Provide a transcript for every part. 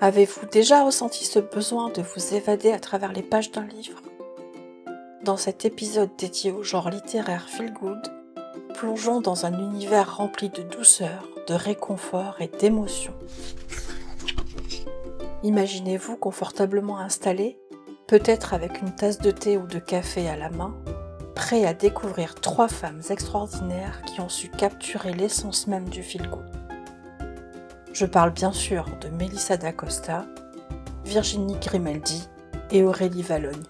Avez-vous déjà ressenti ce besoin de vous évader à travers les pages d'un livre? Dans cet épisode dédié au genre littéraire Feel plongeons dans un univers rempli de douceur, de réconfort et d'émotion. Imaginez-vous confortablement installé, peut-être avec une tasse de thé ou de café à la main, prêt à découvrir trois femmes extraordinaires qui ont su capturer l'essence même du feel good. Je parle bien sûr de Melissa d'Acosta, Virginie Grimaldi et Aurélie Valogne.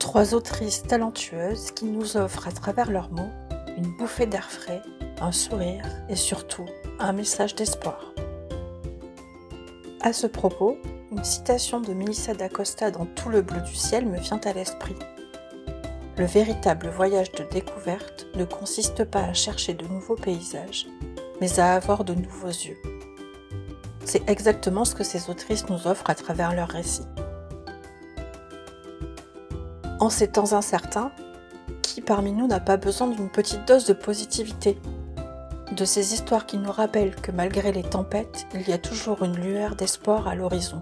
Trois autrices talentueuses qui nous offrent à travers leurs mots une bouffée d'air frais, un sourire et surtout un message d'espoir. À ce propos, une citation de Melissa d'Acosta dans Tout le bleu du ciel me vient à l'esprit. Le véritable voyage de découverte ne consiste pas à chercher de nouveaux paysages, mais à avoir de nouveaux yeux. C'est exactement ce que ces autrices nous offrent à travers leurs récits. En ces temps incertains, qui parmi nous n'a pas besoin d'une petite dose de positivité? De ces histoires qui nous rappellent que malgré les tempêtes, il y a toujours une lueur d'espoir à l'horizon.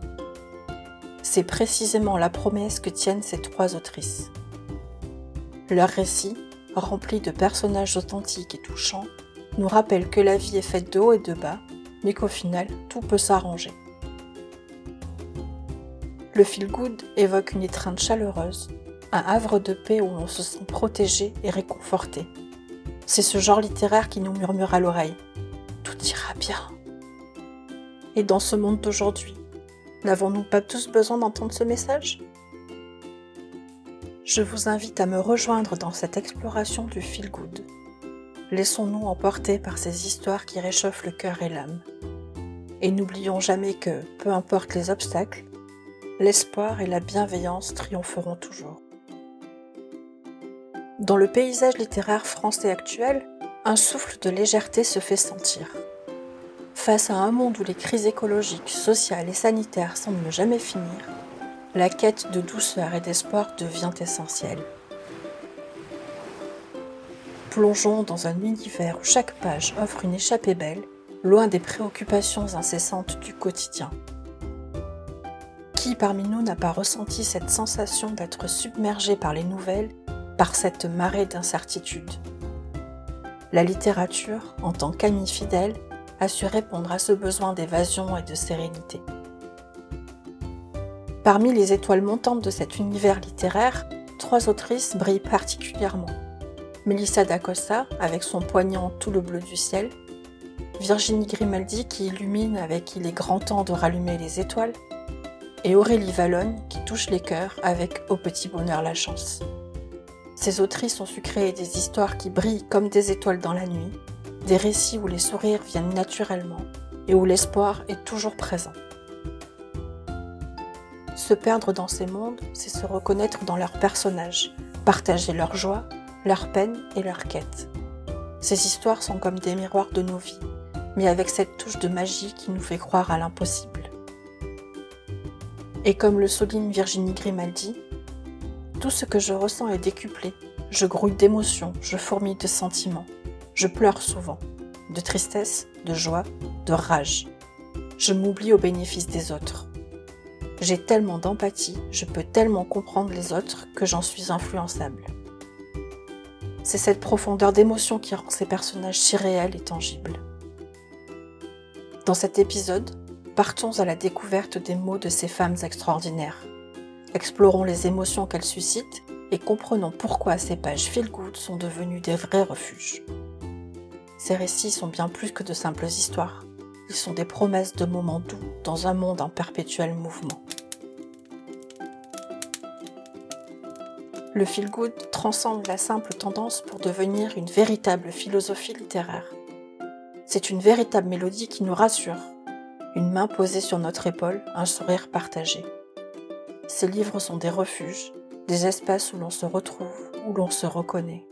C'est précisément la promesse que tiennent ces trois autrices. Leurs récits, remplis de personnages authentiques et touchants, nous rappelle que la vie est faite de haut et de bas, mais qu'au final, tout peut s'arranger. Le feel good évoque une étreinte chaleureuse, un havre de paix où l'on se sent protégé et réconforté. C'est ce genre littéraire qui nous murmure à l'oreille Tout ira bien. Et dans ce monde d'aujourd'hui, n'avons-nous pas tous besoin d'entendre ce message? Je vous invite à me rejoindre dans cette exploration du feel good laissons-nous emporter par ces histoires qui réchauffent le cœur et l'âme. Et n'oublions jamais que, peu importe les obstacles, l'espoir et la bienveillance triompheront toujours. Dans le paysage littéraire français actuel, un souffle de légèreté se fait sentir. Face à un monde où les crises écologiques, sociales et sanitaires semblent ne jamais finir, la quête de douceur et d'espoir devient essentielle. Plongeons dans un univers où chaque page offre une échappée belle, loin des préoccupations incessantes du quotidien. Qui parmi nous n'a pas ressenti cette sensation d'être submergé par les nouvelles, par cette marée d'incertitude La littérature, en tant qu'amie fidèle, a su répondre à ce besoin d'évasion et de sérénité. Parmi les étoiles montantes de cet univers littéraire, trois autrices brillent particulièrement. Melissa d'Acosta avec son poignant Tout le bleu du ciel, Virginie Grimaldi qui illumine avec Il est grand temps de rallumer les étoiles, et Aurélie Valogne qui touche les cœurs avec Au petit bonheur la chance. Ces autrices ont su créer des histoires qui brillent comme des étoiles dans la nuit, des récits où les sourires viennent naturellement et où l'espoir est toujours présent. Se perdre dans ces mondes, c'est se reconnaître dans leurs personnages, partager leur joie, leurs peines et leurs quêtes. Ces histoires sont comme des miroirs de nos vies, mais avec cette touche de magie qui nous fait croire à l'impossible. Et comme le souligne Virginie Grimaldi, tout ce que je ressens est décuplé. Je grouille d'émotions, je fourmille de sentiments. Je pleure souvent, de tristesse, de joie, de rage. Je m'oublie au bénéfice des autres. J'ai tellement d'empathie, je peux tellement comprendre les autres que j'en suis influençable. C'est cette profondeur d'émotion qui rend ces personnages si réels et tangibles. Dans cet épisode, partons à la découverte des mots de ces femmes extraordinaires. Explorons les émotions qu'elles suscitent et comprenons pourquoi ces pages feel-good sont devenues des vrais refuges. Ces récits sont bien plus que de simples histoires. Ils sont des promesses de moments doux dans un monde en perpétuel mouvement. Le feel-good transcende la simple tendance pour devenir une véritable philosophie littéraire. C'est une véritable mélodie qui nous rassure, une main posée sur notre épaule, un sourire partagé. Ces livres sont des refuges, des espaces où l'on se retrouve, où l'on se reconnaît.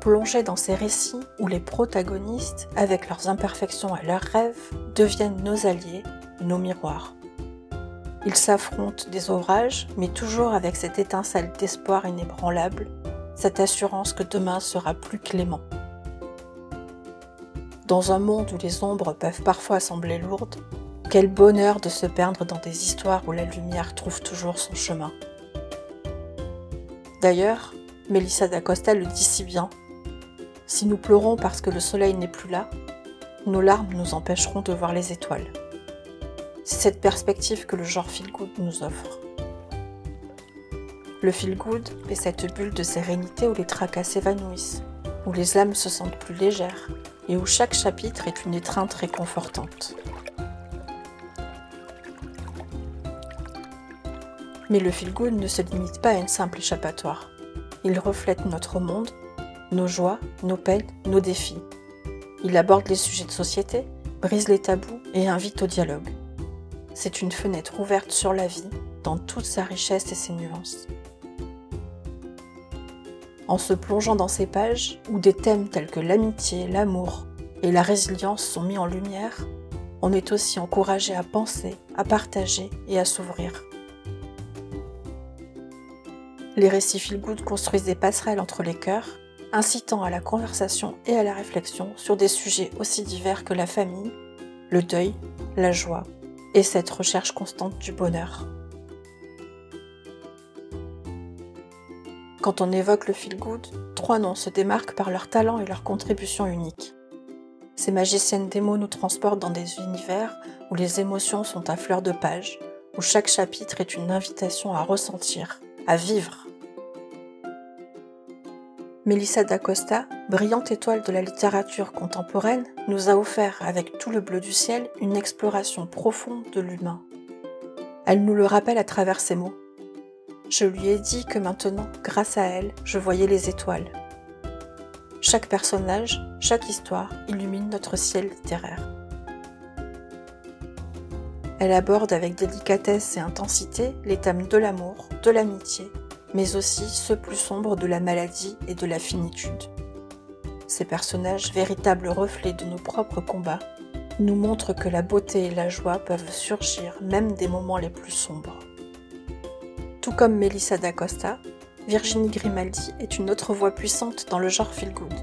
Plongez dans ces récits où les protagonistes, avec leurs imperfections et leurs rêves, deviennent nos alliés, nos miroirs. Ils s'affrontent des orages, mais toujours avec cette étincelle d'espoir inébranlable, cette assurance que demain sera plus clément. Dans un monde où les ombres peuvent parfois sembler lourdes, quel bonheur de se perdre dans des histoires où la lumière trouve toujours son chemin. D'ailleurs, Mélissa d'Acosta le dit si bien. Si nous pleurons parce que le soleil n'est plus là, nos larmes nous empêcheront de voir les étoiles. C'est cette perspective que le genre feel nous offre. Le feel est cette bulle de sérénité où les tracas s'évanouissent, où les âmes se sentent plus légères et où chaque chapitre est une étreinte réconfortante. Mais le feel ne se limite pas à une simple échappatoire. Il reflète notre monde, nos joies, nos peines, nos défis. Il aborde les sujets de société, brise les tabous et invite au dialogue. C'est une fenêtre ouverte sur la vie dans toute sa richesse et ses nuances. En se plongeant dans ces pages où des thèmes tels que l'amitié, l'amour et la résilience sont mis en lumière, on est aussi encouragé à penser, à partager et à s'ouvrir. Les récits feel construisent des passerelles entre les cœurs, incitant à la conversation et à la réflexion sur des sujets aussi divers que la famille, le deuil, la joie et cette recherche constante du bonheur. Quand on évoque le feel good, trois noms se démarquent par leur talent et leur contribution unique. Ces magiciennes des mots nous transportent dans des univers où les émotions sont à fleur de page, où chaque chapitre est une invitation à ressentir, à vivre. Melissa d'Acosta, brillante étoile de la littérature contemporaine, nous a offert, avec tout le bleu du ciel, une exploration profonde de l'humain. Elle nous le rappelle à travers ses mots. Je lui ai dit que maintenant, grâce à elle, je voyais les étoiles. Chaque personnage, chaque histoire illumine notre ciel littéraire. Elle aborde avec délicatesse et intensité les thèmes de l'amour, de l'amitié, mais aussi ceux plus sombres de la maladie et de la finitude. Ces personnages, véritables reflets de nos propres combats, nous montrent que la beauté et la joie peuvent surgir même des moments les plus sombres. Tout comme Melissa d'Acosta, Virginie Grimaldi est une autre voix puissante dans le genre feel good.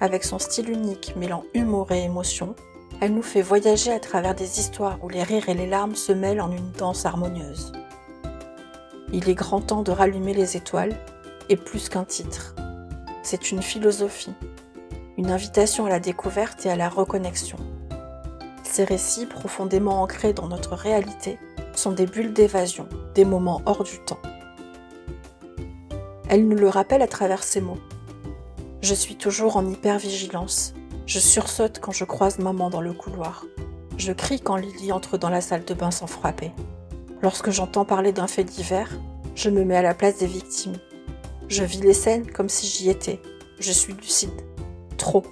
Avec son style unique mêlant humour et émotion, elle nous fait voyager à travers des histoires où les rires et les larmes se mêlent en une danse harmonieuse. Il est grand temps de rallumer les étoiles, et plus qu'un titre. C'est une philosophie, une invitation à la découverte et à la reconnexion. Ces récits, profondément ancrés dans notre réalité, sont des bulles d'évasion, des moments hors du temps. Elle nous le rappelle à travers ces mots. Je suis toujours en hypervigilance. Je sursaute quand je croise maman dans le couloir. Je crie quand Lily entre dans la salle de bain sans frapper. Lorsque j'entends parler d'un fait divers, je me mets à la place des victimes. Je vis les scènes comme si j'y étais. Je suis lucide. Trop.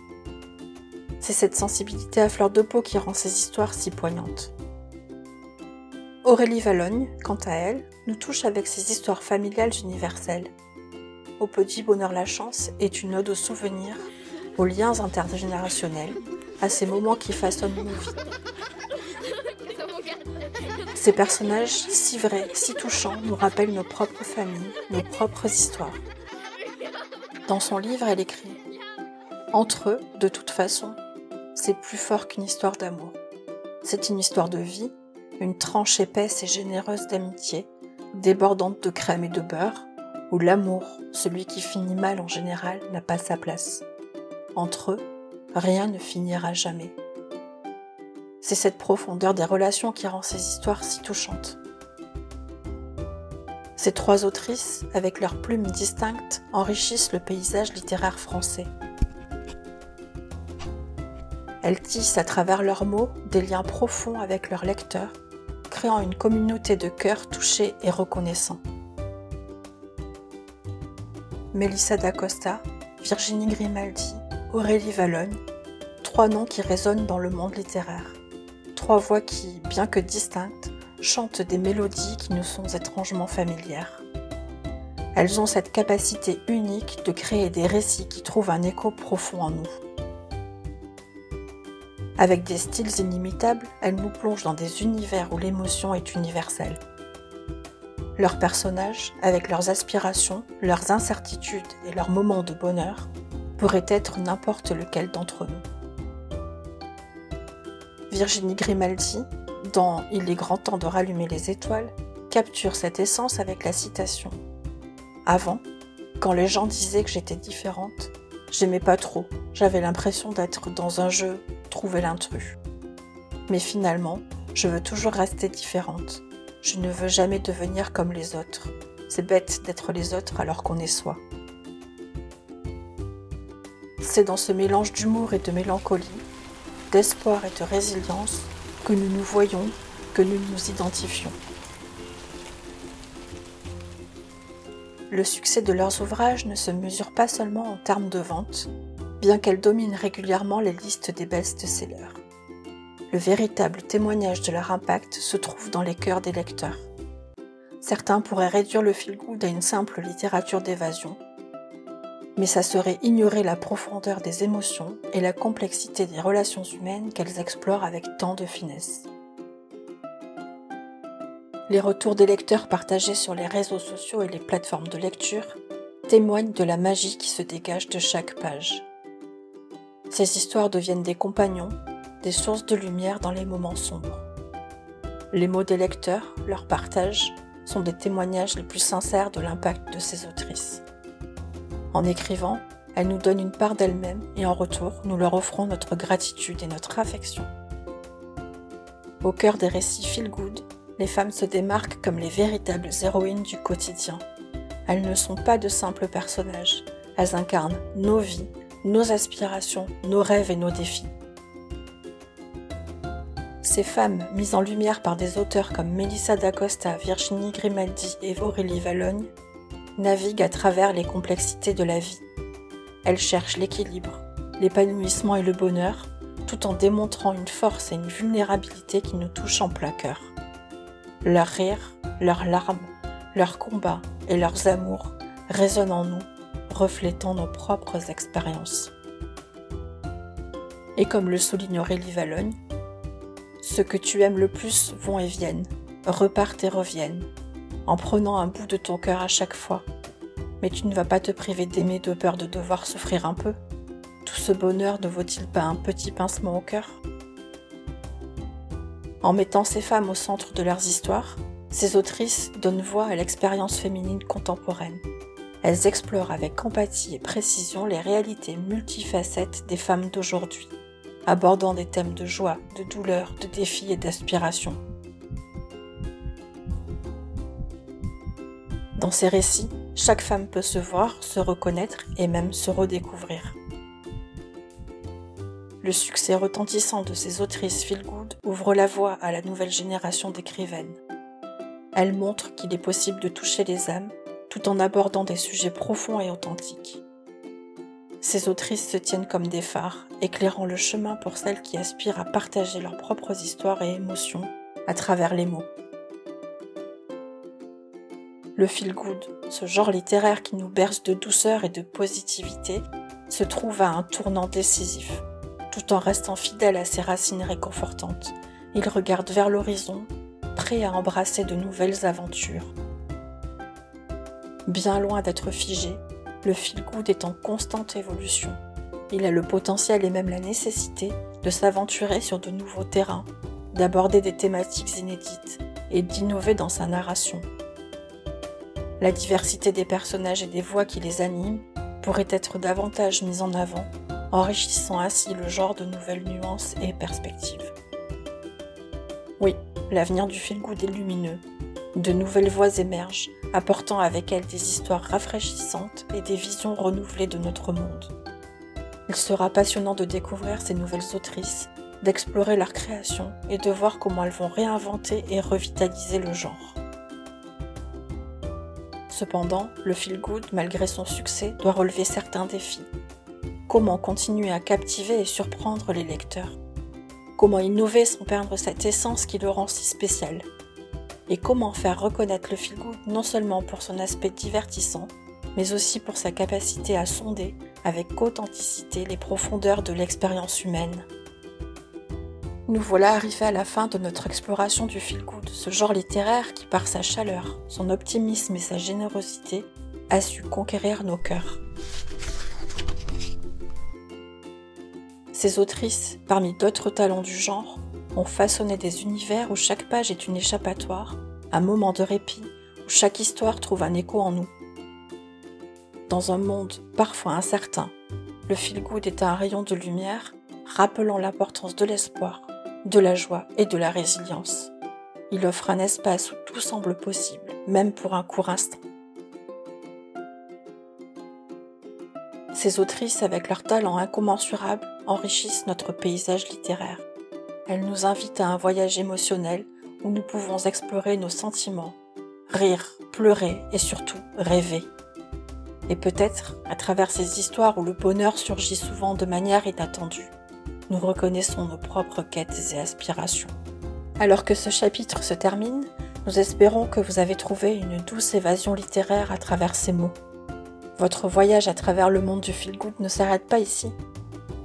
C'est cette sensibilité à fleur de peau qui rend ces histoires si poignantes. Aurélie Valogne, quant à elle, nous touche avec ses histoires familiales universelles. Au petit bonheur la chance est une ode aux souvenirs, aux liens intergénérationnels, à ces moments qui façonnent nos vies. Ces personnages si vrais, si touchants, nous rappellent nos propres familles, nos propres histoires. Dans son livre, elle écrit Entre eux, de toute façon, c'est plus fort qu'une histoire d'amour. C'est une histoire de vie, une tranche épaisse et généreuse d'amitié, débordante de crème et de beurre, où l'amour, celui qui finit mal en général, n'a pas sa place. Entre eux, rien ne finira jamais. C'est cette profondeur des relations qui rend ces histoires si touchantes. Ces trois autrices, avec leurs plumes distinctes, enrichissent le paysage littéraire français. Elles tissent à travers leurs mots des liens profonds avec leurs lecteurs, créant une communauté de cœurs touchés et reconnaissants. Mélissa d'Acosta, Virginie Grimaldi, Aurélie Valogne, trois noms qui résonnent dans le monde littéraire trois voix qui, bien que distinctes, chantent des mélodies qui nous sont étrangement familières. Elles ont cette capacité unique de créer des récits qui trouvent un écho profond en nous. Avec des styles inimitables, elles nous plongent dans des univers où l'émotion est universelle. Leurs personnages, avec leurs aspirations, leurs incertitudes et leurs moments de bonheur, pourraient être n'importe lequel d'entre nous. Virginie Grimaldi, dans Il est grand temps de rallumer les étoiles, capture cette essence avec la citation. Avant, quand les gens disaient que j'étais différente, j'aimais pas trop, j'avais l'impression d'être dans un jeu trouver l'intrus. Mais finalement, je veux toujours rester différente. Je ne veux jamais devenir comme les autres. C'est bête d'être les autres alors qu'on est soi. C'est dans ce mélange d'humour et de mélancolie, d'espoir et de résilience que nous nous voyons, que nous nous identifions. Le succès de leurs ouvrages ne se mesure pas seulement en termes de vente, bien qu'elles dominent régulièrement les listes des best-sellers. Le véritable témoignage de leur impact se trouve dans les cœurs des lecteurs. Certains pourraient réduire le feel-good à une simple littérature d'évasion, mais ça serait ignorer la profondeur des émotions et la complexité des relations humaines qu'elles explorent avec tant de finesse. Les retours des lecteurs partagés sur les réseaux sociaux et les plateformes de lecture témoignent de la magie qui se dégage de chaque page. Ces histoires deviennent des compagnons, des sources de lumière dans les moments sombres. Les mots des lecteurs, leur partage, sont des témoignages les plus sincères de l'impact de ces autrices. En écrivant, elles nous donnent une part d'elles-mêmes et en retour, nous leur offrons notre gratitude et notre affection. Au cœur des récits feel good, les femmes se démarquent comme les véritables héroïnes du quotidien. Elles ne sont pas de simples personnages, elles incarnent nos vies, nos aspirations, nos rêves et nos défis. Ces femmes, mises en lumière par des auteurs comme Melissa d'Acosta, Virginie Grimaldi et Aurélie Valogne, naviguent à travers les complexités de la vie. Elles cherchent l'équilibre, l'épanouissement et le bonheur, tout en démontrant une force et une vulnérabilité qui nous touchent en plein cœur. Leurs rires, leurs larmes, leurs combats et leurs amours résonnent en nous, reflétant nos propres expériences. Et comme le souligne Aurélie Valogne, ceux que tu aimes le plus vont et viennent, repartent et reviennent, en prenant un bout de ton cœur à chaque fois. Mais tu ne vas pas te priver d'aimer de peur de devoir souffrir un peu. Tout ce bonheur ne vaut-il pas un petit pincement au cœur? En mettant ces femmes au centre de leurs histoires, ces autrices donnent voix à l'expérience féminine contemporaine. Elles explorent avec empathie et précision les réalités multifacettes des femmes d'aujourd'hui abordant des thèmes de joie, de douleur, de défis et d'aspiration. Dans ces récits, chaque femme peut se voir, se reconnaître et même se redécouvrir. Le succès retentissant de ces autrices feel good ouvre la voie à la nouvelle génération d'écrivaines. Elle montre qu'il est possible de toucher les âmes tout en abordant des sujets profonds et authentiques. Ces autrices se tiennent comme des phares, éclairant le chemin pour celles qui aspirent à partager leurs propres histoires et émotions à travers les mots. Le feel good, ce genre littéraire qui nous berce de douceur et de positivité, se trouve à un tournant décisif. Tout en restant fidèle à ses racines réconfortantes, il regarde vers l'horizon, prêt à embrasser de nouvelles aventures. Bien loin d'être figé, le feel good est en constante évolution. Il a le potentiel et même la nécessité de s'aventurer sur de nouveaux terrains, d'aborder des thématiques inédites et d'innover dans sa narration. La diversité des personnages et des voix qui les animent pourrait être davantage mise en avant, enrichissant ainsi le genre de nouvelles nuances et perspectives. Oui, l'avenir du feel good est lumineux. De nouvelles voix émergent, apportant avec elles des histoires rafraîchissantes et des visions renouvelées de notre monde. Il sera passionnant de découvrir ces nouvelles autrices, d'explorer leur création et de voir comment elles vont réinventer et revitaliser le genre. Cependant, le feel good, malgré son succès, doit relever certains défis. Comment continuer à captiver et surprendre les lecteurs? Comment innover sans perdre cette essence qui le rend si spécial? Et comment faire reconnaître le feel good non seulement pour son aspect divertissant, mais aussi pour sa capacité à sonder avec authenticité les profondeurs de l'expérience humaine? Nous voilà arrivés à la fin de notre exploration du feel good, ce genre littéraire qui par sa chaleur, son optimisme et sa générosité a su conquérir nos cœurs. Ces autrices, parmi d'autres talents du genre, ont façonné des univers où chaque page est une échappatoire, un moment de répit, où chaque histoire trouve un écho en nous. Dans un monde parfois incertain, le feel-good est un rayon de lumière rappelant l'importance de l'espoir, de la joie et de la résilience. Il offre un espace où tout semble possible, même pour un court instant. Ces autrices, avec leur talent incommensurable, enrichissent notre paysage littéraire. Elles nous invitent à un voyage émotionnel où nous pouvons explorer nos sentiments, rire, pleurer et surtout rêver. Et peut-être, à travers ces histoires où le bonheur surgit souvent de manière inattendue, nous reconnaissons nos propres quêtes et aspirations. Alors que ce chapitre se termine, nous espérons que vous avez trouvé une douce évasion littéraire à travers ces mots. Votre voyage à travers le monde du feel-good ne s'arrête pas ici.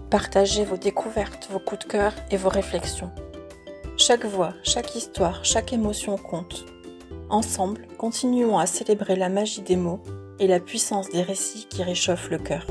Partagez vos découvertes, vos coups de cœur et vos réflexions. Chaque voix, chaque histoire, chaque émotion compte. Ensemble, continuons à célébrer la magie des mots et la puissance des récits qui réchauffent le cœur.